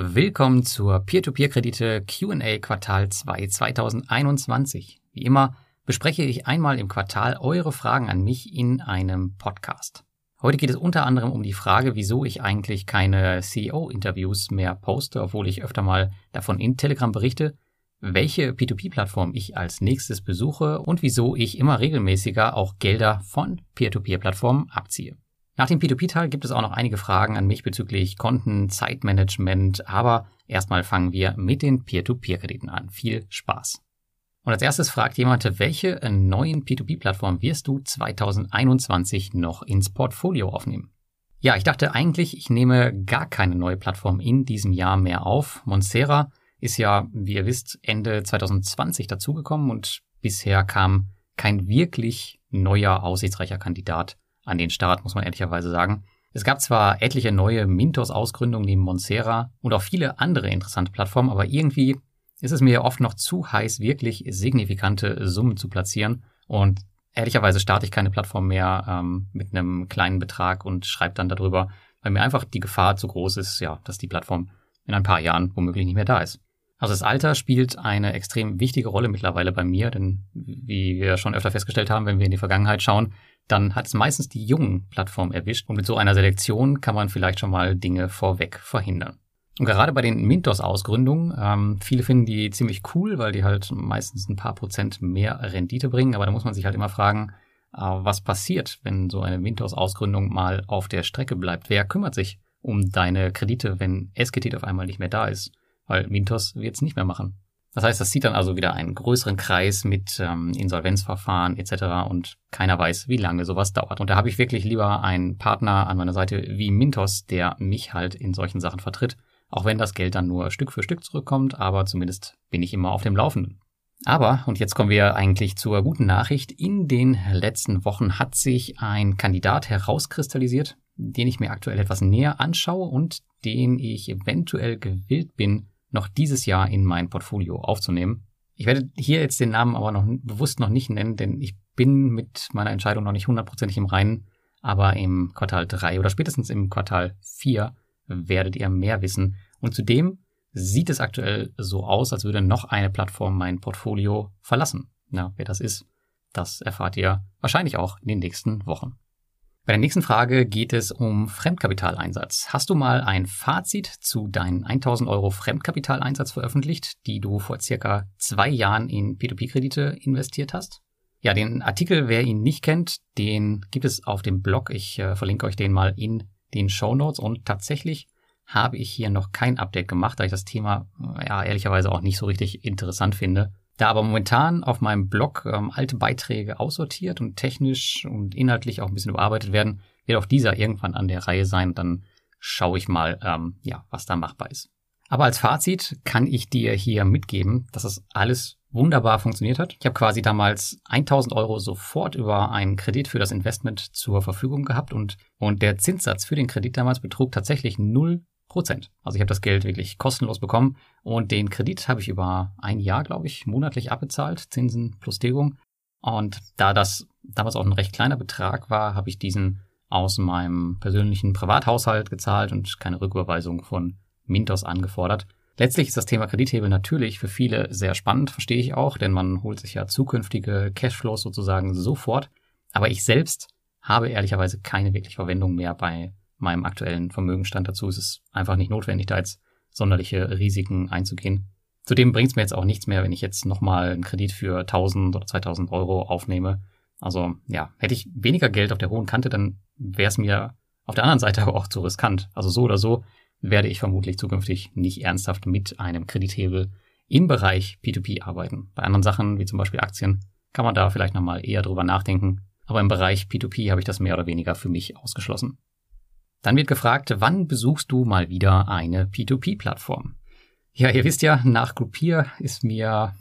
Willkommen zur Peer-to-Peer-Kredite Q&A Quartal 2 2021. Wie immer bespreche ich einmal im Quartal eure Fragen an mich in einem Podcast. Heute geht es unter anderem um die Frage, wieso ich eigentlich keine CEO-Interviews mehr poste, obwohl ich öfter mal davon in Telegram berichte, welche P2P-Plattform ich als nächstes besuche und wieso ich immer regelmäßiger auch Gelder von Peer-to-Peer-Plattformen abziehe. Nach dem P2P-Teil gibt es auch noch einige Fragen an mich bezüglich Konten, Zeitmanagement, aber erstmal fangen wir mit den Peer-to-Peer-Krediten an. Viel Spaß! Und als erstes fragt jemand, welche neuen P2P-Plattformen wirst du 2021 noch ins Portfolio aufnehmen? Ja, ich dachte eigentlich, ich nehme gar keine neue Plattform in diesem Jahr mehr auf. Monsera ist ja, wie ihr wisst, Ende 2020 dazugekommen und bisher kam kein wirklich neuer, aussichtsreicher Kandidat an den Start, muss man ehrlicherweise sagen. Es gab zwar etliche neue Mintos-Ausgründungen neben Monsera und auch viele andere interessante Plattformen, aber irgendwie ist es mir oft noch zu heiß, wirklich signifikante Summen zu platzieren. Und ehrlicherweise starte ich keine Plattform mehr ähm, mit einem kleinen Betrag und schreibe dann darüber, weil mir einfach die Gefahr zu groß ist, ja, dass die Plattform in ein paar Jahren womöglich nicht mehr da ist. Also das Alter spielt eine extrem wichtige Rolle mittlerweile bei mir, denn wie wir schon öfter festgestellt haben, wenn wir in die Vergangenheit schauen, dann hat es meistens die jungen Plattformen erwischt und mit so einer Selektion kann man vielleicht schon mal Dinge vorweg verhindern. Und gerade bei den Mintos-Ausgründungen, ähm, viele finden die ziemlich cool, weil die halt meistens ein paar Prozent mehr Rendite bringen, aber da muss man sich halt immer fragen, äh, was passiert, wenn so eine Mintos-Ausgründung mal auf der Strecke bleibt? Wer kümmert sich um deine Kredite, wenn SGT auf einmal nicht mehr da ist? Weil Mintos wird es nicht mehr machen. Das heißt, das zieht dann also wieder einen größeren Kreis mit ähm, Insolvenzverfahren etc. und keiner weiß, wie lange sowas dauert. Und da habe ich wirklich lieber einen Partner an meiner Seite wie Mintos, der mich halt in solchen Sachen vertritt, auch wenn das Geld dann nur Stück für Stück zurückkommt, aber zumindest bin ich immer auf dem Laufenden. Aber, und jetzt kommen wir eigentlich zur guten Nachricht, in den letzten Wochen hat sich ein Kandidat herauskristallisiert, den ich mir aktuell etwas näher anschaue und den ich eventuell gewillt bin, noch dieses Jahr in mein Portfolio aufzunehmen. Ich werde hier jetzt den Namen aber noch bewusst noch nicht nennen, denn ich bin mit meiner Entscheidung noch nicht hundertprozentig im Reinen. Aber im Quartal 3 oder spätestens im Quartal 4 werdet ihr mehr wissen. Und zudem sieht es aktuell so aus, als würde noch eine Plattform mein Portfolio verlassen. Na, wer das ist, das erfahrt ihr wahrscheinlich auch in den nächsten Wochen. Bei der nächsten Frage geht es um Fremdkapitaleinsatz. Hast du mal ein Fazit zu deinen 1000 Euro Fremdkapitaleinsatz veröffentlicht, die du vor circa zwei Jahren in P2P-Kredite investiert hast? Ja, den Artikel, wer ihn nicht kennt, den gibt es auf dem Blog. Ich äh, verlinke euch den mal in den Show Notes und tatsächlich habe ich hier noch kein Update gemacht, da ich das Thema ja ehrlicherweise auch nicht so richtig interessant finde. Da aber momentan auf meinem Blog ähm, alte Beiträge aussortiert und technisch und inhaltlich auch ein bisschen überarbeitet werden, wird auch dieser irgendwann an der Reihe sein. Dann schaue ich mal, ähm, ja, was da machbar ist. Aber als Fazit kann ich dir hier mitgeben, dass das alles wunderbar funktioniert hat. Ich habe quasi damals 1000 Euro sofort über einen Kredit für das Investment zur Verfügung gehabt und, und der Zinssatz für den Kredit damals betrug tatsächlich 0 Prozent. Also ich habe das Geld wirklich kostenlos bekommen und den Kredit habe ich über ein Jahr, glaube ich, monatlich abbezahlt, Zinsen plus Tilgung. Und da das damals auch ein recht kleiner Betrag war, habe ich diesen aus meinem persönlichen Privathaushalt gezahlt und keine Rücküberweisung von Mintos angefordert. Letztlich ist das Thema Kredithebel natürlich für viele sehr spannend, verstehe ich auch, denn man holt sich ja zukünftige Cashflows sozusagen sofort. Aber ich selbst habe ehrlicherweise keine wirkliche Verwendung mehr bei meinem aktuellen Vermögenstand dazu ist es einfach nicht notwendig, da jetzt sonderliche Risiken einzugehen. Zudem bringt es mir jetzt auch nichts mehr, wenn ich jetzt nochmal einen Kredit für 1000 oder 2000 Euro aufnehme. Also ja, hätte ich weniger Geld auf der hohen Kante, dann wäre es mir auf der anderen Seite auch zu riskant. Also so oder so werde ich vermutlich zukünftig nicht ernsthaft mit einem Kredithebel im Bereich P2P arbeiten. Bei anderen Sachen, wie zum Beispiel Aktien, kann man da vielleicht nochmal eher drüber nachdenken. Aber im Bereich P2P habe ich das mehr oder weniger für mich ausgeschlossen. Dann wird gefragt, wann besuchst du mal wieder eine P2P-Plattform? Ja, ihr wisst ja, nach Groupier ist mir,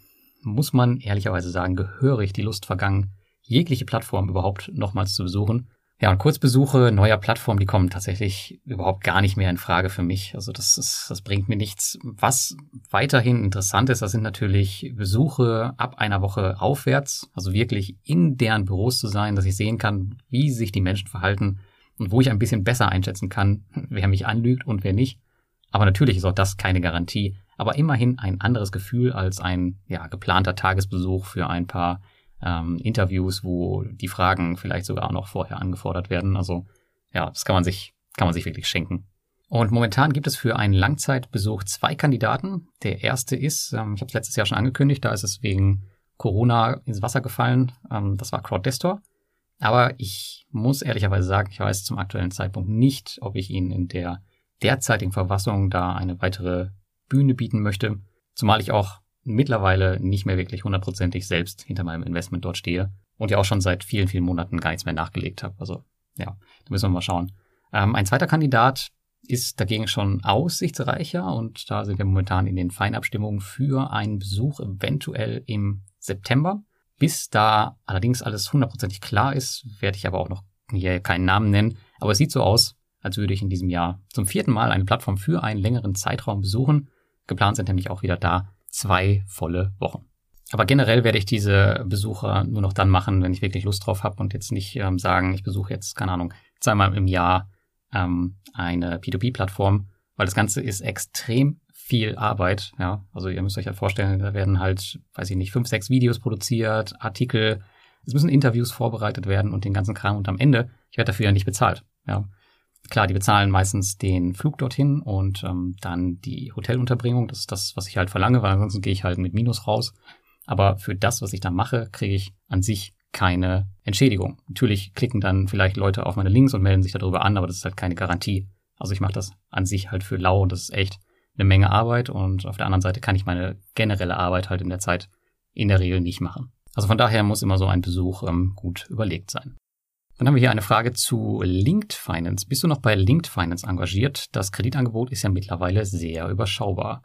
muss man ehrlicherweise sagen, gehörig die Lust vergangen, jegliche Plattform überhaupt nochmals zu besuchen. Ja, und Kurzbesuche neuer Plattformen, die kommen tatsächlich überhaupt gar nicht mehr in Frage für mich. Also das ist, das bringt mir nichts. Was weiterhin interessant ist, das sind natürlich Besuche ab einer Woche aufwärts, also wirklich in deren Büros zu sein, dass ich sehen kann, wie sich die Menschen verhalten, und wo ich ein bisschen besser einschätzen kann, wer mich anlügt und wer nicht. Aber natürlich ist auch das keine Garantie, aber immerhin ein anderes Gefühl als ein ja, geplanter Tagesbesuch für ein paar ähm, Interviews, wo die Fragen vielleicht sogar noch vorher angefordert werden. Also ja, das kann man sich, kann man sich wirklich schenken. Und momentan gibt es für einen Langzeitbesuch zwei Kandidaten. Der erste ist, ähm, ich habe es letztes Jahr schon angekündigt, da ist es wegen Corona ins Wasser gefallen. Ähm, das war CrowdDestor. Aber ich muss ehrlicherweise sagen, ich weiß zum aktuellen Zeitpunkt nicht, ob ich Ihnen in der derzeitigen Verfassung da eine weitere Bühne bieten möchte. Zumal ich auch mittlerweile nicht mehr wirklich hundertprozentig selbst hinter meinem Investment dort stehe und ja auch schon seit vielen, vielen Monaten gar nichts mehr nachgelegt habe. Also ja, da müssen wir mal schauen. Ähm, ein zweiter Kandidat ist dagegen schon aussichtsreicher und da sind wir momentan in den Feinabstimmungen für einen Besuch eventuell im September. Bis da allerdings alles hundertprozentig klar ist, werde ich aber auch noch hier keinen Namen nennen. Aber es sieht so aus, als würde ich in diesem Jahr zum vierten Mal eine Plattform für einen längeren Zeitraum besuchen. Geplant sind nämlich auch wieder da zwei volle Wochen. Aber generell werde ich diese Besucher nur noch dann machen, wenn ich wirklich Lust drauf habe und jetzt nicht ähm, sagen, ich besuche jetzt, keine Ahnung, zweimal im Jahr ähm, eine P2P-Plattform, weil das Ganze ist extrem viel Arbeit. Ja, also ihr müsst euch halt vorstellen, da werden halt, weiß ich nicht, fünf, sechs Videos produziert, Artikel, es müssen Interviews vorbereitet werden und den ganzen Kram und am Ende, ich werde dafür ja nicht bezahlt. Ja, klar, die bezahlen meistens den Flug dorthin und ähm, dann die Hotelunterbringung. Das ist das, was ich halt verlange, weil ansonsten gehe ich halt mit Minus raus. Aber für das, was ich da mache, kriege ich an sich keine Entschädigung. Natürlich klicken dann vielleicht Leute auf meine Links und melden sich darüber an, aber das ist halt keine Garantie. Also ich mache das an sich halt für lau und das ist echt eine Menge Arbeit und auf der anderen Seite kann ich meine generelle Arbeit halt in der Zeit in der Regel nicht machen. Also von daher muss immer so ein Besuch ähm, gut überlegt sein. Dann haben wir hier eine Frage zu Linked Finance. Bist du noch bei Linked Finance engagiert? Das Kreditangebot ist ja mittlerweile sehr überschaubar.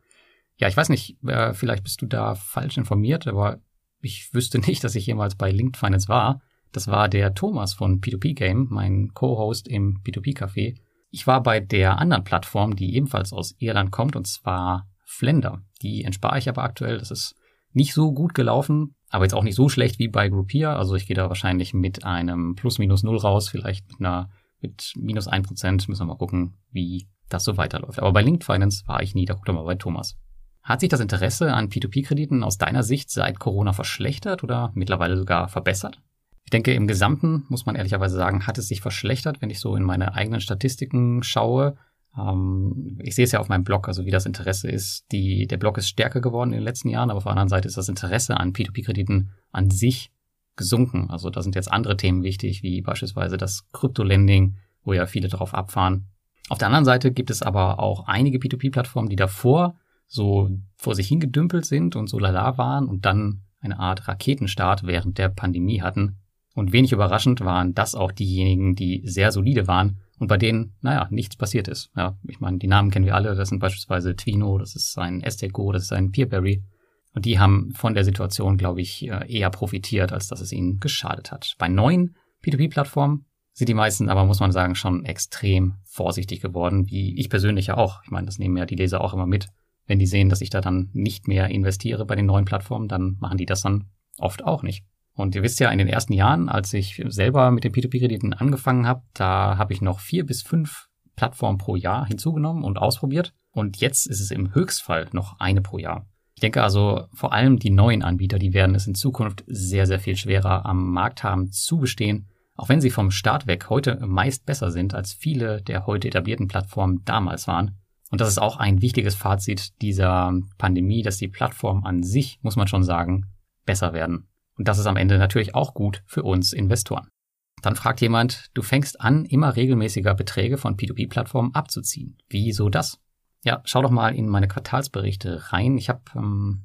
Ja, ich weiß nicht, äh, vielleicht bist du da falsch informiert, aber ich wüsste nicht, dass ich jemals bei Linked Finance war. Das war der Thomas von P2P Game, mein Co-Host im P2P Café. Ich war bei der anderen Plattform, die ebenfalls aus Irland kommt, und zwar Flender. Die entspare ich aber aktuell. Das ist nicht so gut gelaufen, aber jetzt auch nicht so schlecht wie bei Groupier. Also ich gehe da wahrscheinlich mit einem Plus minus null raus, vielleicht mit einer mit minus ein Prozent. Müssen wir mal gucken, wie das so weiterläuft. Aber bei Linked Finance war ich nie, da guckt mal bei Thomas. Hat sich das Interesse an P2P-Krediten aus deiner Sicht seit Corona verschlechtert oder mittlerweile sogar verbessert? Ich denke, im Gesamten muss man ehrlicherweise sagen, hat es sich verschlechtert, wenn ich so in meine eigenen Statistiken schaue. Ähm, ich sehe es ja auf meinem Blog, also wie das Interesse ist. Die, der Blog ist stärker geworden in den letzten Jahren, aber auf der anderen Seite ist das Interesse an P2P-Krediten an sich gesunken. Also da sind jetzt andere Themen wichtig, wie beispielsweise das Krypto-Lending, wo ja viele darauf abfahren. Auf der anderen Seite gibt es aber auch einige P2P-Plattformen, die davor so vor sich hingedümpelt sind und so lala waren und dann eine Art Raketenstart während der Pandemie hatten. Und wenig überraschend waren das auch diejenigen, die sehr solide waren und bei denen, naja, nichts passiert ist. Ja, ich meine, die Namen kennen wir alle. Das sind beispielsweise Twino, das ist ein Esteco, das ist ein Peerberry. Und die haben von der Situation, glaube ich, äh, eher profitiert, als dass es ihnen geschadet hat. Bei neuen P2P-Plattformen sind die meisten aber, muss man sagen, schon extrem vorsichtig geworden, wie ich persönlich ja auch. Ich meine, das nehmen ja die Leser auch immer mit. Wenn die sehen, dass ich da dann nicht mehr investiere bei den neuen Plattformen, dann machen die das dann oft auch nicht. Und ihr wisst ja, in den ersten Jahren, als ich selber mit den P2P-Krediten angefangen habe, da habe ich noch vier bis fünf Plattformen pro Jahr hinzugenommen und ausprobiert. Und jetzt ist es im Höchstfall noch eine pro Jahr. Ich denke also, vor allem die neuen Anbieter, die werden es in Zukunft sehr, sehr viel schwerer am Markt haben zu bestehen, auch wenn sie vom Start weg heute meist besser sind, als viele der heute etablierten Plattformen damals waren. Und das ist auch ein wichtiges Fazit dieser Pandemie, dass die Plattformen an sich, muss man schon sagen, besser werden. Und das ist am Ende natürlich auch gut für uns Investoren. Dann fragt jemand, du fängst an, immer regelmäßiger Beträge von P2P-Plattformen abzuziehen. Wieso das? Ja, schau doch mal in meine Quartalsberichte rein. Ich habe ähm,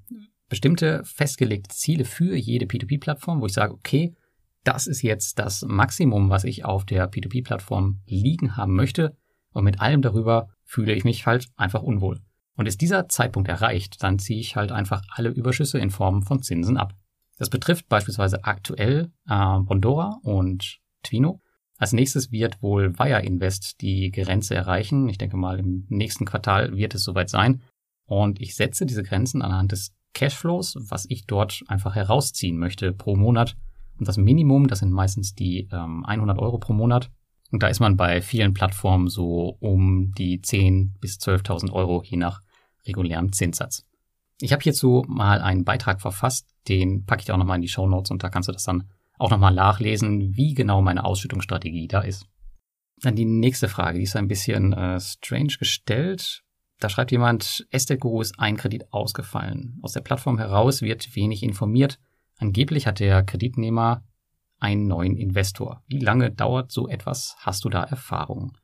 bestimmte festgelegte Ziele für jede P2P-Plattform, wo ich sage, okay, das ist jetzt das Maximum, was ich auf der P2P-Plattform liegen haben möchte. Und mit allem darüber fühle ich mich halt einfach unwohl. Und ist dieser Zeitpunkt erreicht, dann ziehe ich halt einfach alle Überschüsse in Form von Zinsen ab. Das betrifft beispielsweise aktuell äh, Bondora und Twino. Als nächstes wird wohl Wire Invest die Grenze erreichen. Ich denke mal, im nächsten Quartal wird es soweit sein. Und ich setze diese Grenzen anhand des Cashflows, was ich dort einfach herausziehen möchte pro Monat. Und das Minimum, das sind meistens die ähm, 100 Euro pro Monat. Und da ist man bei vielen Plattformen so um die 10 bis 12.000 Euro je nach regulärem Zinssatz. Ich habe hierzu mal einen Beitrag verfasst, den packe ich dir auch nochmal in die Show Notes und da kannst du das dann auch nochmal nachlesen, wie genau meine Ausschüttungsstrategie da ist. Dann die nächste Frage, die ist ein bisschen äh, strange gestellt. Da schreibt jemand, Estate Guru ist ein Kredit ausgefallen. Aus der Plattform heraus wird wenig informiert. Angeblich hat der Kreditnehmer einen neuen Investor. Wie lange dauert so etwas? Hast du da Erfahrung?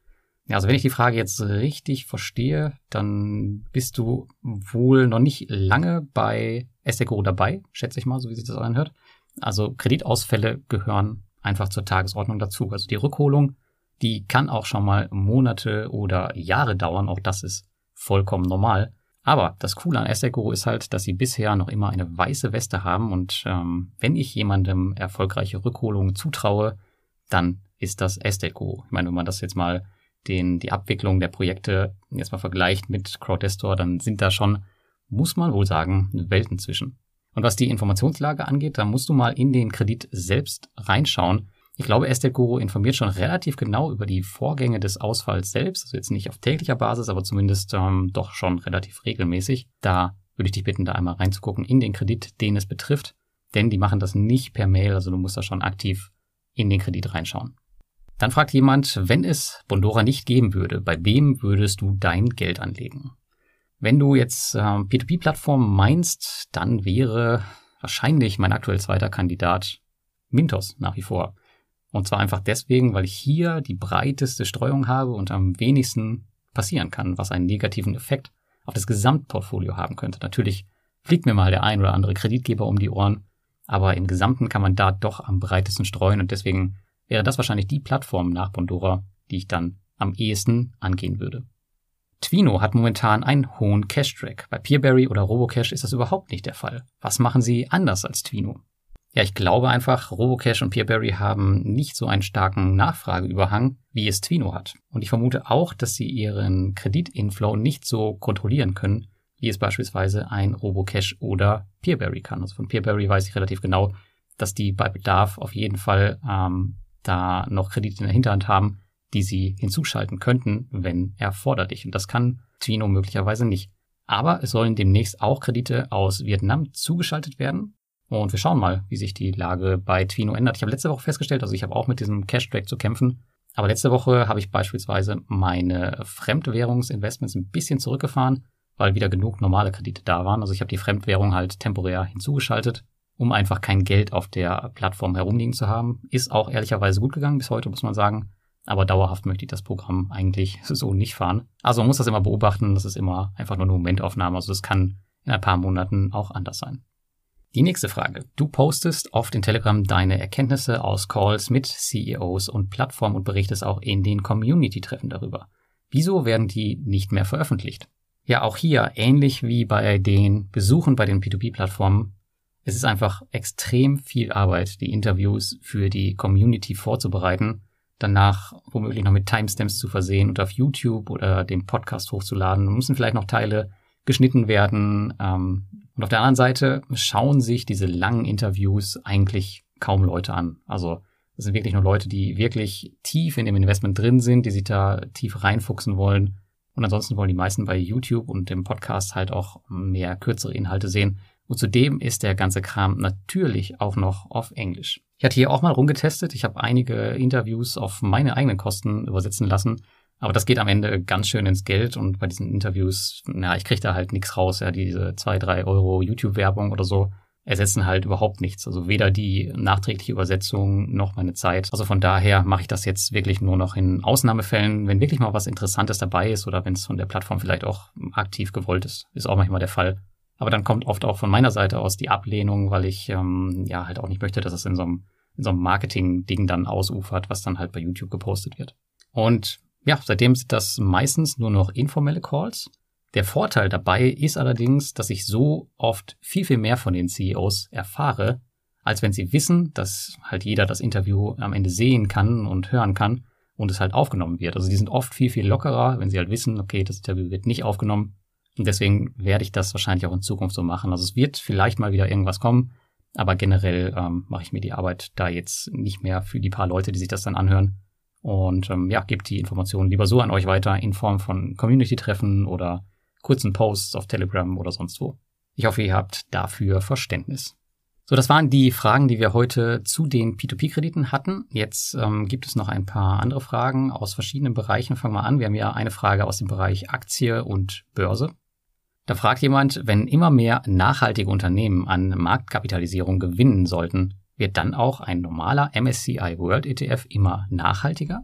Ja, also wenn ich die Frage jetzt richtig verstehe, dann bist du wohl noch nicht lange bei Estate dabei, schätze ich mal, so wie sich das anhört. Also Kreditausfälle gehören einfach zur Tagesordnung dazu. Also die Rückholung, die kann auch schon mal Monate oder Jahre dauern. Auch das ist vollkommen normal. Aber das Coole an Asset ist halt, dass sie bisher noch immer eine weiße Weste haben und ähm, wenn ich jemandem erfolgreiche Rückholungen zutraue, dann ist das Asset Ich meine, wenn man das jetzt mal den, die Abwicklung der Projekte jetzt mal vergleicht mit Crowdestor, dann sind da schon, muss man wohl sagen, Welten zwischen. Und was die Informationslage angeht, da musst du mal in den Kredit selbst reinschauen. Ich glaube, Estate Guru informiert schon relativ genau über die Vorgänge des Ausfalls selbst, also jetzt nicht auf täglicher Basis, aber zumindest ähm, doch schon relativ regelmäßig. Da würde ich dich bitten, da einmal reinzugucken in den Kredit, den es betrifft, denn die machen das nicht per Mail, also du musst da schon aktiv in den Kredit reinschauen. Dann fragt jemand, wenn es Bondora nicht geben würde, bei wem würdest du dein Geld anlegen? Wenn du jetzt äh, P2P-Plattformen meinst, dann wäre wahrscheinlich mein aktuell zweiter Kandidat Mintos nach wie vor. Und zwar einfach deswegen, weil ich hier die breiteste Streuung habe und am wenigsten passieren kann, was einen negativen Effekt auf das Gesamtportfolio haben könnte. Natürlich fliegt mir mal der ein oder andere Kreditgeber um die Ohren, aber im Gesamten kann man da doch am breitesten streuen und deswegen wäre das wahrscheinlich die Plattform nach Bondora, die ich dann am ehesten angehen würde. Twino hat momentan einen hohen Cash-Track. Bei Peerberry oder Robocash ist das überhaupt nicht der Fall. Was machen sie anders als Twino? Ja, ich glaube einfach, Robocash und Peerberry haben nicht so einen starken Nachfrageüberhang, wie es Twino hat. Und ich vermute auch, dass sie ihren Kreditinflow nicht so kontrollieren können, wie es beispielsweise ein Robocash oder Peerberry kann. Also von Peerberry weiß ich relativ genau, dass die bei Bedarf auf jeden Fall ähm, da noch Kredite in der Hinterhand haben, die sie hinzuschalten könnten, wenn erforderlich. Und das kann Twino möglicherweise nicht. Aber es sollen demnächst auch Kredite aus Vietnam zugeschaltet werden. Und wir schauen mal, wie sich die Lage bei Twino ändert. Ich habe letzte Woche festgestellt, also ich habe auch mit diesem Cash-Track zu kämpfen. Aber letzte Woche habe ich beispielsweise meine Fremdwährungsinvestments ein bisschen zurückgefahren, weil wieder genug normale Kredite da waren. Also ich habe die Fremdwährung halt temporär hinzugeschaltet, um einfach kein Geld auf der Plattform herumliegen zu haben. Ist auch ehrlicherweise gut gegangen bis heute, muss man sagen. Aber dauerhaft möchte ich das Programm eigentlich so nicht fahren. Also man muss das immer beobachten. Das ist immer einfach nur eine Momentaufnahme. Also das kann in ein paar Monaten auch anders sein. Die nächste Frage. Du postest oft in Telegram deine Erkenntnisse aus Calls mit CEOs und Plattformen und berichtest auch in den Community-Treffen darüber. Wieso werden die nicht mehr veröffentlicht? Ja, auch hier, ähnlich wie bei den Besuchen bei den P2P-Plattformen, es ist einfach extrem viel Arbeit, die Interviews für die Community vorzubereiten, danach womöglich noch mit Timestamps zu versehen und auf YouTube oder den Podcast hochzuladen. Da müssen vielleicht noch Teile geschnitten werden, ähm, und auf der anderen Seite schauen sich diese langen Interviews eigentlich kaum Leute an. Also das sind wirklich nur Leute, die wirklich tief in dem Investment drin sind, die sich da tief reinfuchsen wollen. Und ansonsten wollen die meisten bei YouTube und dem Podcast halt auch mehr kürzere Inhalte sehen. Und zudem ist der ganze Kram natürlich auch noch auf Englisch. Ich hatte hier auch mal rumgetestet. Ich habe einige Interviews auf meine eigenen Kosten übersetzen lassen. Aber das geht am Ende ganz schön ins Geld und bei diesen Interviews, na, ich kriege da halt nichts raus. Ja, diese zwei, drei Euro YouTube-Werbung oder so ersetzen halt überhaupt nichts. Also weder die nachträgliche Übersetzung noch meine Zeit. Also von daher mache ich das jetzt wirklich nur noch in Ausnahmefällen, wenn wirklich mal was Interessantes dabei ist oder wenn es von der Plattform vielleicht auch aktiv gewollt ist. Ist auch manchmal der Fall. Aber dann kommt oft auch von meiner Seite aus die Ablehnung, weil ich ähm, ja halt auch nicht möchte, dass es in so einem, in so einem Marketing-Ding dann ausufert, was dann halt bei YouTube gepostet wird. Und ja, seitdem sind das meistens nur noch informelle Calls. Der Vorteil dabei ist allerdings, dass ich so oft viel, viel mehr von den CEOs erfahre, als wenn sie wissen, dass halt jeder das Interview am Ende sehen kann und hören kann und es halt aufgenommen wird. Also die sind oft viel, viel lockerer, wenn sie halt wissen, okay, das Interview wird nicht aufgenommen. Und deswegen werde ich das wahrscheinlich auch in Zukunft so machen. Also es wird vielleicht mal wieder irgendwas kommen, aber generell ähm, mache ich mir die Arbeit da jetzt nicht mehr für die paar Leute, die sich das dann anhören, und ähm, ja, gebe die Informationen lieber so an euch weiter in Form von Community-Treffen oder kurzen Posts auf Telegram oder sonst wo. Ich hoffe, ihr habt dafür Verständnis. So, das waren die Fragen, die wir heute zu den P2P-Krediten hatten. Jetzt ähm, gibt es noch ein paar andere Fragen aus verschiedenen Bereichen. Fangen wir an. Wir haben ja eine Frage aus dem Bereich Aktie und Börse. Da fragt jemand, wenn immer mehr nachhaltige Unternehmen an Marktkapitalisierung gewinnen sollten, wird dann auch ein normaler MSCI World ETF immer nachhaltiger?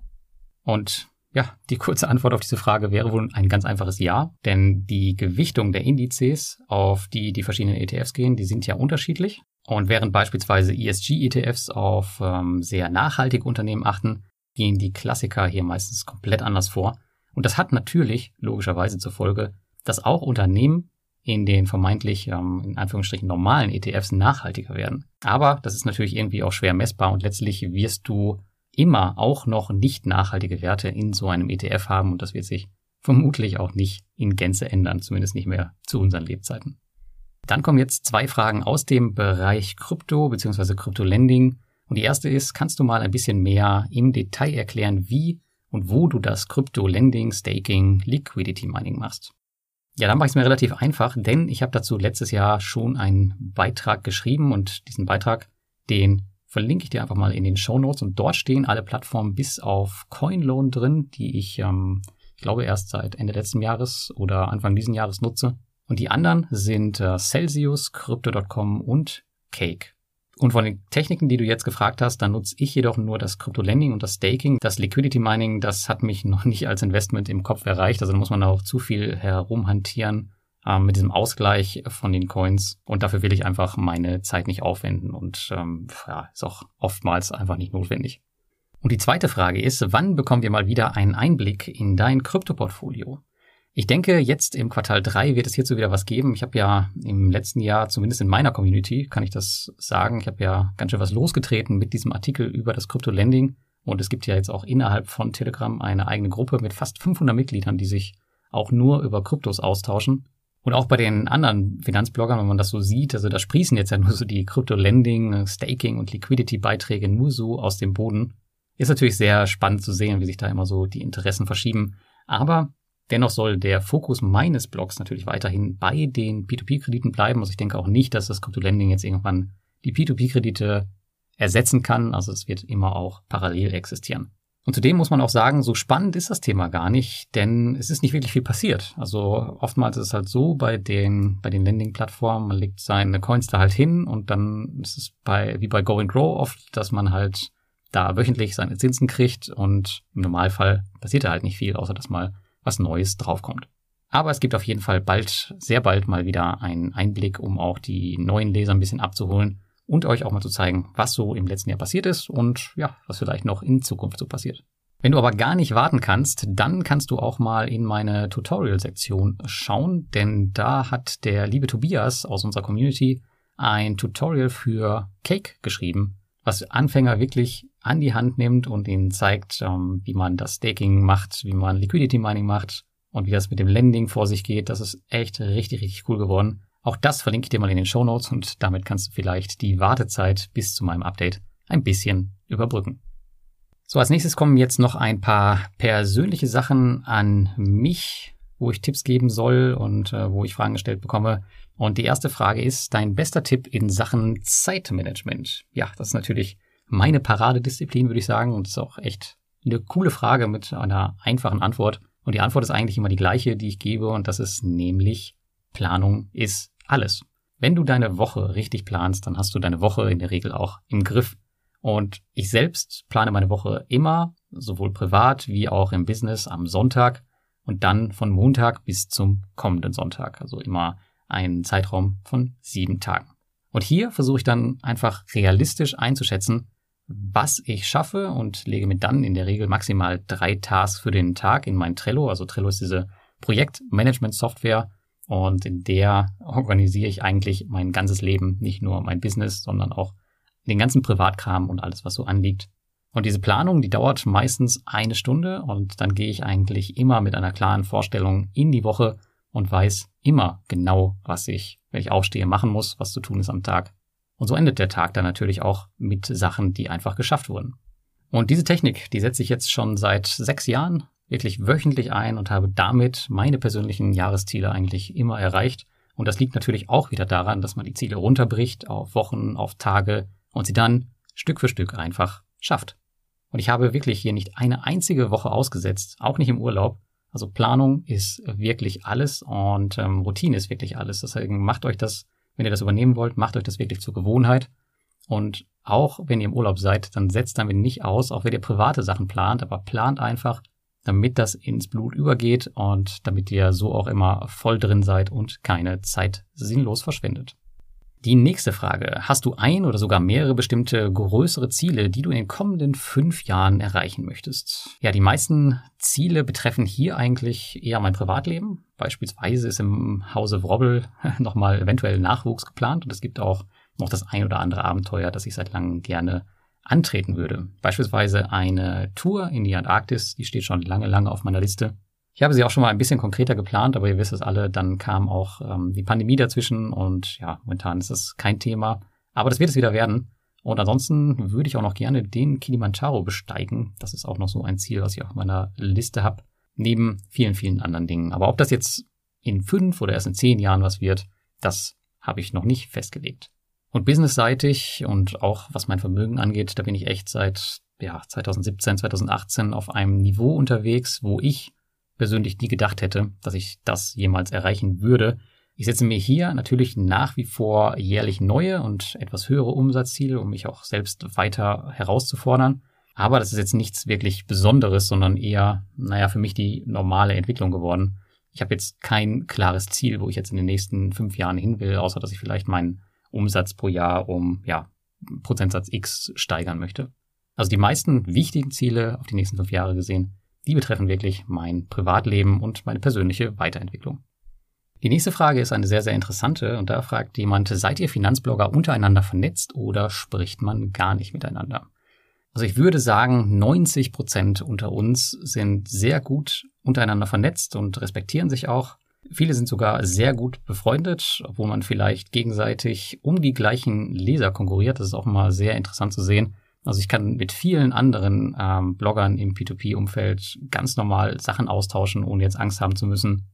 Und ja, die kurze Antwort auf diese Frage wäre wohl ein ganz einfaches Ja, denn die Gewichtung der Indizes, auf die die verschiedenen ETFs gehen, die sind ja unterschiedlich. Und während beispielsweise ESG-ETFs auf ähm, sehr nachhaltige Unternehmen achten, gehen die Klassiker hier meistens komplett anders vor. Und das hat natürlich logischerweise zur Folge, dass auch Unternehmen in den vermeintlich ähm, in Anführungsstrichen normalen ETFs nachhaltiger werden. Aber das ist natürlich irgendwie auch schwer messbar und letztlich wirst du immer auch noch nicht nachhaltige Werte in so einem ETF haben und das wird sich vermutlich auch nicht in Gänze ändern, zumindest nicht mehr zu unseren Lebzeiten. Dann kommen jetzt zwei Fragen aus dem Bereich Krypto bzw. Krypto-Lending. Und die erste ist, kannst du mal ein bisschen mehr im Detail erklären, wie und wo du das Krypto-Lending, Staking, Liquidity Mining machst? Ja, dann mache ich es mir relativ einfach, denn ich habe dazu letztes Jahr schon einen Beitrag geschrieben und diesen Beitrag, den verlinke ich dir einfach mal in den Show Notes und dort stehen alle Plattformen bis auf CoinLoan drin, die ich, ähm, ich glaube, erst seit Ende letzten Jahres oder Anfang diesen Jahres nutze. Und die anderen sind äh, Celsius, Crypto.com und Cake. Und von den Techniken, die du jetzt gefragt hast, dann nutze ich jedoch nur das Crypto-Lending und das Staking. Das Liquidity Mining, das hat mich noch nicht als Investment im Kopf erreicht. Also da muss man auch zu viel herumhantieren äh, mit diesem Ausgleich von den Coins. Und dafür will ich einfach meine Zeit nicht aufwenden. Und ähm, ja, ist auch oftmals einfach nicht notwendig. Und die zweite Frage ist, wann bekommen wir mal wieder einen Einblick in dein Krypto-Portfolio? Ich denke, jetzt im Quartal 3 wird es hierzu wieder was geben. Ich habe ja im letzten Jahr, zumindest in meiner Community, kann ich das sagen, ich habe ja ganz schön was losgetreten mit diesem Artikel über das Krypto-Lending. Und es gibt ja jetzt auch innerhalb von Telegram eine eigene Gruppe mit fast 500 Mitgliedern, die sich auch nur über Kryptos austauschen. Und auch bei den anderen Finanzbloggern, wenn man das so sieht, also da sprießen jetzt ja nur so die Krypto-Lending, Staking und Liquidity-Beiträge nur so aus dem Boden. Ist natürlich sehr spannend zu sehen, wie sich da immer so die Interessen verschieben. Aber Dennoch soll der Fokus meines Blogs natürlich weiterhin bei den P2P-Krediten bleiben. Also ich denke auch nicht, dass das Crypto-Lending jetzt irgendwann die P2P-Kredite ersetzen kann. Also es wird immer auch parallel existieren. Und zudem muss man auch sagen, so spannend ist das Thema gar nicht, denn es ist nicht wirklich viel passiert. Also oftmals ist es halt so bei den, bei den Lending-Plattformen, man legt seine Coins da halt hin und dann ist es bei, wie bei Go and Grow oft, dass man halt da wöchentlich seine Zinsen kriegt und im Normalfall passiert da halt nicht viel, außer dass mal was Neues draufkommt. Aber es gibt auf jeden Fall bald, sehr bald mal wieder einen Einblick, um auch die neuen Leser ein bisschen abzuholen und euch auch mal zu zeigen, was so im letzten Jahr passiert ist und ja, was vielleicht noch in Zukunft so passiert. Wenn du aber gar nicht warten kannst, dann kannst du auch mal in meine Tutorial-Sektion schauen, denn da hat der liebe Tobias aus unserer Community ein Tutorial für Cake geschrieben, was Anfänger wirklich an die Hand nimmt und ihnen zeigt, ähm, wie man das Staking macht, wie man Liquidity Mining macht und wie das mit dem Lending vor sich geht. Das ist echt richtig, richtig cool geworden. Auch das verlinke ich dir mal in den Show Notes und damit kannst du vielleicht die Wartezeit bis zu meinem Update ein bisschen überbrücken. So, als nächstes kommen jetzt noch ein paar persönliche Sachen an mich, wo ich Tipps geben soll und äh, wo ich Fragen gestellt bekomme. Und die erste Frage ist dein bester Tipp in Sachen Zeitmanagement. Ja, das ist natürlich meine Paradedisziplin, würde ich sagen. Und das ist auch echt eine coole Frage mit einer einfachen Antwort. Und die Antwort ist eigentlich immer die gleiche, die ich gebe. Und das ist nämlich, Planung ist alles. Wenn du deine Woche richtig planst, dann hast du deine Woche in der Regel auch im Griff. Und ich selbst plane meine Woche immer, sowohl privat wie auch im Business am Sonntag und dann von Montag bis zum kommenden Sonntag. Also immer einen Zeitraum von sieben Tagen. Und hier versuche ich dann einfach realistisch einzuschätzen, was ich schaffe und lege mir dann in der Regel maximal drei Tasks für den Tag in mein Trello. Also Trello ist diese Projektmanagement-Software und in der organisiere ich eigentlich mein ganzes Leben, nicht nur mein Business, sondern auch den ganzen Privatkram und alles, was so anliegt. Und diese Planung, die dauert meistens eine Stunde und dann gehe ich eigentlich immer mit einer klaren Vorstellung in die Woche und weiß immer genau, was ich, wenn ich aufstehe, machen muss, was zu tun ist am Tag. Und so endet der Tag dann natürlich auch mit Sachen, die einfach geschafft wurden. Und diese Technik, die setze ich jetzt schon seit sechs Jahren wirklich wöchentlich ein und habe damit meine persönlichen Jahresziele eigentlich immer erreicht. Und das liegt natürlich auch wieder daran, dass man die Ziele runterbricht auf Wochen, auf Tage und sie dann Stück für Stück einfach schafft. Und ich habe wirklich hier nicht eine einzige Woche ausgesetzt, auch nicht im Urlaub. Also Planung ist wirklich alles und ähm, Routine ist wirklich alles. Deswegen macht euch das, wenn ihr das übernehmen wollt, macht euch das wirklich zur Gewohnheit. Und auch wenn ihr im Urlaub seid, dann setzt damit nicht aus, auch wenn ihr private Sachen plant, aber plant einfach, damit das ins Blut übergeht und damit ihr so auch immer voll drin seid und keine Zeit sinnlos verschwendet. Die nächste Frage. Hast du ein oder sogar mehrere bestimmte größere Ziele, die du in den kommenden fünf Jahren erreichen möchtest? Ja, die meisten Ziele betreffen hier eigentlich eher mein Privatleben. Beispielsweise ist im Hause Wrobbel nochmal eventuell Nachwuchs geplant und es gibt auch noch das ein oder andere Abenteuer, das ich seit langem gerne antreten würde. Beispielsweise eine Tour in die Antarktis, die steht schon lange, lange auf meiner Liste. Ich habe sie auch schon mal ein bisschen konkreter geplant, aber ihr wisst es alle, dann kam auch ähm, die Pandemie dazwischen und ja, momentan ist das kein Thema. Aber das wird es wieder werden. Und ansonsten würde ich auch noch gerne den Kilimanjaro besteigen. Das ist auch noch so ein Ziel, was ich auf meiner Liste habe. Neben vielen, vielen anderen Dingen. Aber ob das jetzt in fünf oder erst in zehn Jahren was wird, das habe ich noch nicht festgelegt. Und businessseitig und auch was mein Vermögen angeht, da bin ich echt seit ja, 2017, 2018 auf einem Niveau unterwegs, wo ich persönlich nie gedacht hätte, dass ich das jemals erreichen würde. Ich setze mir hier natürlich nach wie vor jährlich neue und etwas höhere Umsatzziele, um mich auch selbst weiter herauszufordern. Aber das ist jetzt nichts wirklich Besonderes, sondern eher, naja, für mich die normale Entwicklung geworden. Ich habe jetzt kein klares Ziel, wo ich jetzt in den nächsten fünf Jahren hin will, außer dass ich vielleicht meinen Umsatz pro Jahr um, ja, Prozentsatz X steigern möchte. Also die meisten wichtigen Ziele auf die nächsten fünf Jahre gesehen die betreffen wirklich mein Privatleben und meine persönliche Weiterentwicklung. Die nächste Frage ist eine sehr, sehr interessante und da fragt jemand, seid ihr Finanzblogger untereinander vernetzt oder spricht man gar nicht miteinander? Also ich würde sagen, 90 Prozent unter uns sind sehr gut untereinander vernetzt und respektieren sich auch. Viele sind sogar sehr gut befreundet, obwohl man vielleicht gegenseitig um die gleichen Leser konkurriert. Das ist auch mal sehr interessant zu sehen. Also ich kann mit vielen anderen ähm, Bloggern im P2P-Umfeld ganz normal Sachen austauschen, ohne jetzt Angst haben zu müssen,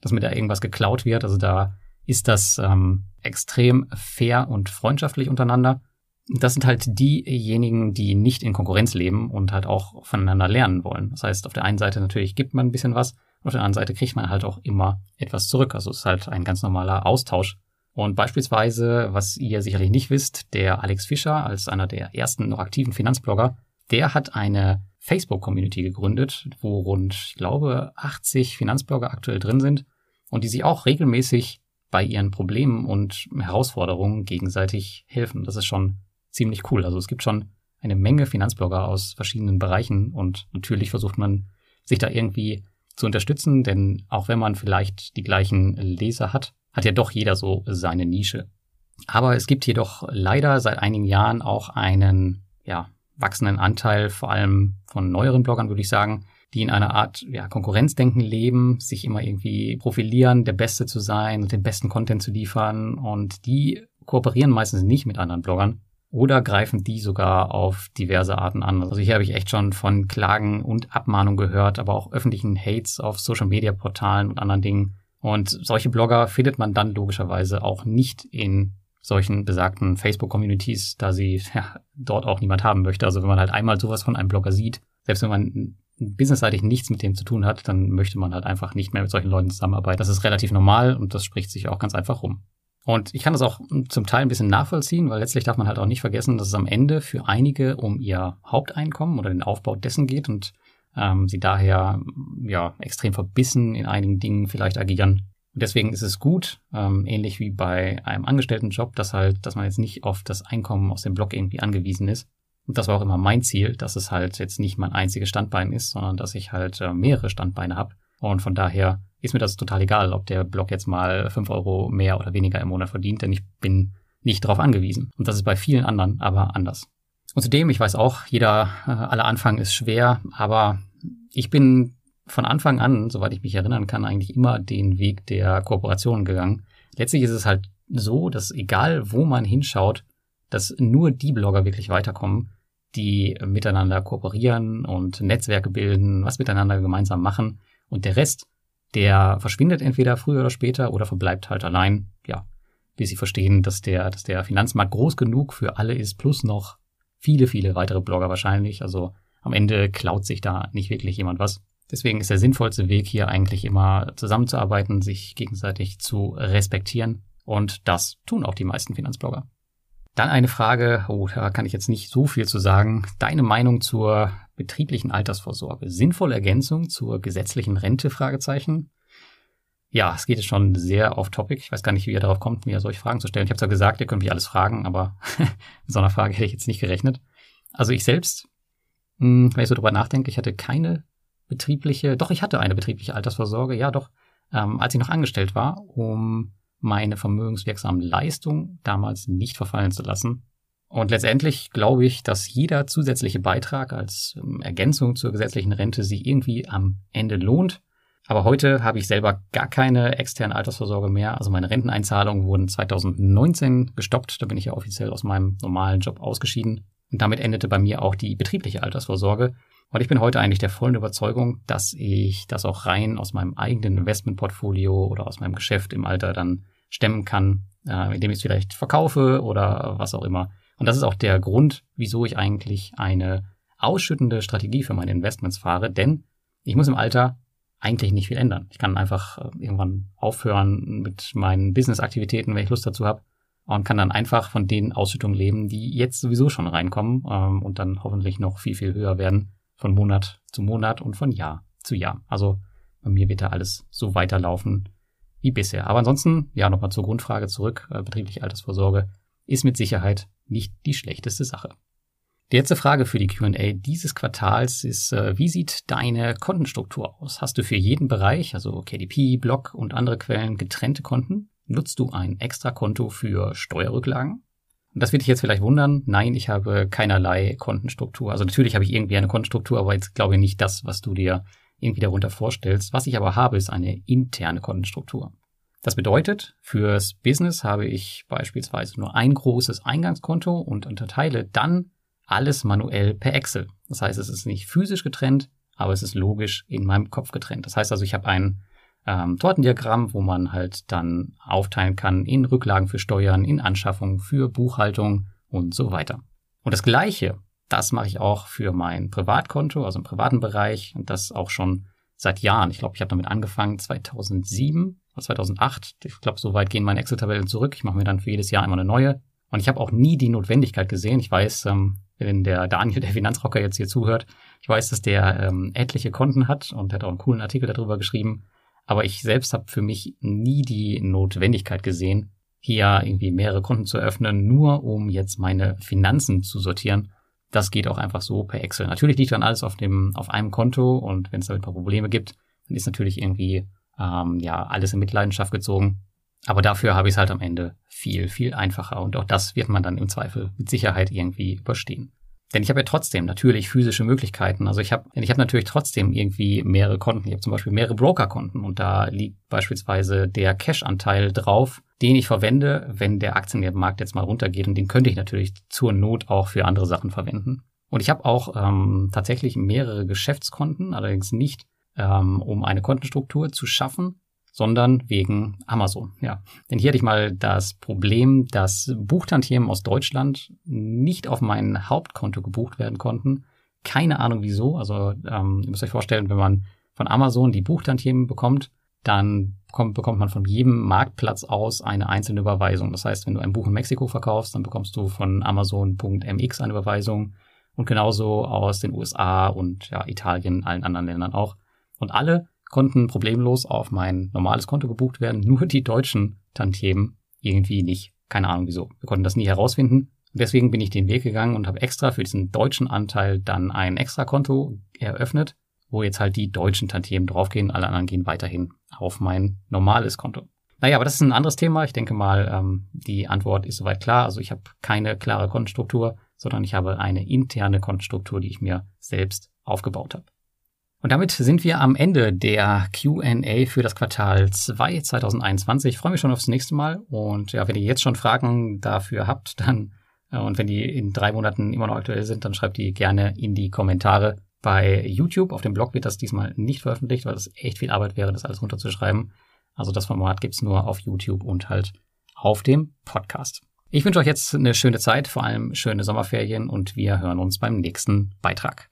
dass mir da irgendwas geklaut wird. Also da ist das ähm, extrem fair und freundschaftlich untereinander. Das sind halt diejenigen, die nicht in Konkurrenz leben und halt auch voneinander lernen wollen. Das heißt, auf der einen Seite natürlich gibt man ein bisschen was, auf der anderen Seite kriegt man halt auch immer etwas zurück. Also es ist halt ein ganz normaler Austausch. Und beispielsweise, was ihr sicherlich nicht wisst, der Alex Fischer als einer der ersten noch aktiven Finanzblogger, der hat eine Facebook-Community gegründet, wo rund, ich glaube, 80 Finanzblogger aktuell drin sind und die sich auch regelmäßig bei ihren Problemen und Herausforderungen gegenseitig helfen. Das ist schon ziemlich cool. Also es gibt schon eine Menge Finanzblogger aus verschiedenen Bereichen und natürlich versucht man sich da irgendwie zu unterstützen, denn auch wenn man vielleicht die gleichen Leser hat, hat ja doch jeder so seine Nische. Aber es gibt jedoch leider seit einigen Jahren auch einen, ja, wachsenden Anteil, vor allem von neueren Bloggern, würde ich sagen, die in einer Art ja, Konkurrenzdenken leben, sich immer irgendwie profilieren, der Beste zu sein und den besten Content zu liefern. Und die kooperieren meistens nicht mit anderen Bloggern oder greifen die sogar auf diverse Arten an. Also hier habe ich echt schon von Klagen und Abmahnungen gehört, aber auch öffentlichen Hates auf Social-Media-Portalen und anderen Dingen, und solche Blogger findet man dann logischerweise auch nicht in solchen besagten Facebook-Communities, da sie ja, dort auch niemand haben möchte. Also wenn man halt einmal sowas von einem Blogger sieht, selbst wenn man businessseitig nichts mit dem zu tun hat, dann möchte man halt einfach nicht mehr mit solchen Leuten zusammenarbeiten. Das ist relativ normal und das spricht sich auch ganz einfach rum. Und ich kann das auch zum Teil ein bisschen nachvollziehen, weil letztlich darf man halt auch nicht vergessen, dass es am Ende für einige um ihr Haupteinkommen oder den Aufbau dessen geht und ähm, sie daher ja extrem verbissen in einigen Dingen vielleicht agieren. Und deswegen ist es gut, ähm, ähnlich wie bei einem Angestelltenjob, dass halt, dass man jetzt nicht auf das Einkommen aus dem Blog irgendwie angewiesen ist. Und das war auch immer mein Ziel, dass es halt jetzt nicht mein einziges Standbein ist, sondern dass ich halt äh, mehrere Standbeine habe. Und von daher ist mir das total egal, ob der Blog jetzt mal fünf Euro mehr oder weniger im Monat verdient, denn ich bin nicht darauf angewiesen. Und das ist bei vielen anderen aber anders. Und zudem, ich weiß auch, jeder, äh, aller Anfang ist schwer, aber ich bin von Anfang an, soweit ich mich erinnern kann, eigentlich immer den Weg der Kooperation gegangen. Letztlich ist es halt so, dass egal wo man hinschaut, dass nur die Blogger wirklich weiterkommen, die miteinander kooperieren und Netzwerke bilden, was miteinander gemeinsam machen. Und der Rest, der verschwindet entweder früher oder später oder verbleibt halt allein, ja, bis sie verstehen, dass der, dass der Finanzmarkt groß genug für alle ist, plus noch viele, viele weitere Blogger wahrscheinlich. Also am Ende klaut sich da nicht wirklich jemand was. Deswegen ist der sinnvollste Weg hier eigentlich immer zusammenzuarbeiten, sich gegenseitig zu respektieren. Und das tun auch die meisten Finanzblogger. Dann eine Frage, oh, da kann ich jetzt nicht so viel zu sagen. Deine Meinung zur betrieblichen Altersvorsorge. Sinnvolle Ergänzung zur gesetzlichen Rente? Fragezeichen. Ja, es geht jetzt schon sehr off-topic. Ich weiß gar nicht, wie ihr darauf kommt, mir solche Fragen zu stellen. Ich habe zwar gesagt, ihr könnt mich alles fragen, aber mit so einer Frage hätte ich jetzt nicht gerechnet. Also ich selbst, hm, wenn ich so drüber nachdenke, ich hatte keine betriebliche, doch, ich hatte eine betriebliche Altersvorsorge, ja doch, ähm, als ich noch angestellt war, um meine vermögenswirksamen Leistungen damals nicht verfallen zu lassen. Und letztendlich glaube ich, dass jeder zusätzliche Beitrag als ähm, Ergänzung zur gesetzlichen Rente sich irgendwie am Ende lohnt aber heute habe ich selber gar keine externe Altersvorsorge mehr. Also meine Renteneinzahlungen wurden 2019 gestoppt. Da bin ich ja offiziell aus meinem normalen Job ausgeschieden. Und damit endete bei mir auch die betriebliche Altersvorsorge. Und ich bin heute eigentlich der vollen Überzeugung, dass ich das auch rein aus meinem eigenen Investmentportfolio oder aus meinem Geschäft im Alter dann stemmen kann, äh, indem ich es vielleicht verkaufe oder was auch immer. Und das ist auch der Grund, wieso ich eigentlich eine ausschüttende Strategie für meine Investments fahre, denn ich muss im Alter eigentlich nicht viel ändern. Ich kann einfach äh, irgendwann aufhören mit meinen Business-Aktivitäten, wenn ich Lust dazu habe, und kann dann einfach von den Ausschüttungen leben, die jetzt sowieso schon reinkommen ähm, und dann hoffentlich noch viel, viel höher werden von Monat zu Monat und von Jahr zu Jahr. Also bei mir wird da alles so weiterlaufen wie bisher. Aber ansonsten, ja, nochmal zur Grundfrage zurück, äh, betriebliche Altersvorsorge ist mit Sicherheit nicht die schlechteste Sache. Die letzte Frage für die QA dieses Quartals ist, äh, wie sieht deine Kontenstruktur aus? Hast du für jeden Bereich, also KDP, Block und andere Quellen, getrennte Konten? Nutzt du ein extra Konto für Steuerrücklagen? Und das wird dich jetzt vielleicht wundern. Nein, ich habe keinerlei Kontenstruktur. Also natürlich habe ich irgendwie eine Kontenstruktur, aber jetzt glaube ich nicht das, was du dir irgendwie darunter vorstellst. Was ich aber habe, ist eine interne Kontenstruktur. Das bedeutet, fürs Business habe ich beispielsweise nur ein großes Eingangskonto und unterteile dann alles manuell per Excel. Das heißt, es ist nicht physisch getrennt, aber es ist logisch in meinem Kopf getrennt. Das heißt also, ich habe ein ähm, Tortendiagramm, wo man halt dann aufteilen kann in Rücklagen für Steuern, in Anschaffung, für Buchhaltung und so weiter. Und das Gleiche, das mache ich auch für mein Privatkonto, also im privaten Bereich und das auch schon seit Jahren. Ich glaube, ich habe damit angefangen 2007 oder 2008. Ich glaube, so weit gehen meine Excel-Tabellen zurück. Ich mache mir dann für jedes Jahr immer eine neue. Und ich habe auch nie die Notwendigkeit gesehen. Ich weiß, ähm, wenn der Daniel, der Finanzrocker, jetzt hier zuhört, ich weiß, dass der ähm, etliche Konten hat und hat auch einen coolen Artikel darüber geschrieben. Aber ich selbst habe für mich nie die Notwendigkeit gesehen, hier irgendwie mehrere Konten zu öffnen, nur um jetzt meine Finanzen zu sortieren. Das geht auch einfach so per Excel. Natürlich liegt dann alles auf dem auf einem Konto und wenn es da ein paar Probleme gibt, dann ist natürlich irgendwie ähm, ja alles in Mitleidenschaft gezogen. Aber dafür habe ich es halt am Ende viel, viel einfacher. Und auch das wird man dann im Zweifel mit Sicherheit irgendwie überstehen. Denn ich habe ja trotzdem natürlich physische Möglichkeiten. Also ich habe ich habe natürlich trotzdem irgendwie mehrere Konten. Ich habe zum Beispiel mehrere Brokerkonten und da liegt beispielsweise der Cash-Anteil drauf, den ich verwende, wenn der Aktienmarkt jetzt mal runtergeht. Und den könnte ich natürlich zur Not auch für andere Sachen verwenden. Und ich habe auch ähm, tatsächlich mehrere Geschäftskonten, allerdings nicht, ähm, um eine Kontenstruktur zu schaffen, sondern wegen Amazon. Ja, denn hier hatte ich mal das Problem, dass Buchtantiemen aus Deutschland nicht auf mein Hauptkonto gebucht werden konnten. Keine Ahnung wieso. Also ähm, ihr müsst euch vorstellen, wenn man von Amazon die Buchtantiemen bekommt, dann bekommt, bekommt man von jedem Marktplatz aus eine einzelne Überweisung. Das heißt, wenn du ein Buch in Mexiko verkaufst, dann bekommst du von Amazon.mx eine Überweisung und genauso aus den USA und ja, Italien, allen anderen Ländern auch. Und alle konnten problemlos auf mein normales Konto gebucht werden, nur die deutschen Tantiemen irgendwie nicht. Keine Ahnung wieso. Wir konnten das nie herausfinden. Deswegen bin ich den Weg gegangen und habe extra für diesen deutschen Anteil dann ein extra Konto eröffnet, wo jetzt halt die deutschen Tantiemen draufgehen, alle anderen gehen weiterhin auf mein normales Konto. Naja, aber das ist ein anderes Thema. Ich denke mal, ähm, die Antwort ist soweit klar. Also ich habe keine klare Kontenstruktur, sondern ich habe eine interne Kontenstruktur, die ich mir selbst aufgebaut habe. Und damit sind wir am Ende der QA für das Quartal 2 2021. Ich freue mich schon aufs nächste Mal. Und ja, wenn ihr jetzt schon Fragen dafür habt, dann Äh, und wenn die in drei Monaten immer noch aktuell sind, dann schreibt die gerne in die Kommentare. Bei YouTube, auf dem Blog wird das diesmal nicht veröffentlicht, weil das echt viel Arbeit wäre, das alles runterzuschreiben. Also das Format gibt's nur auf YouTube und halt auf dem Podcast. Ich wünsche euch jetzt eine schöne Zeit, vor allem schöne Sommerferien und wir hören uns beim nächsten Beitrag.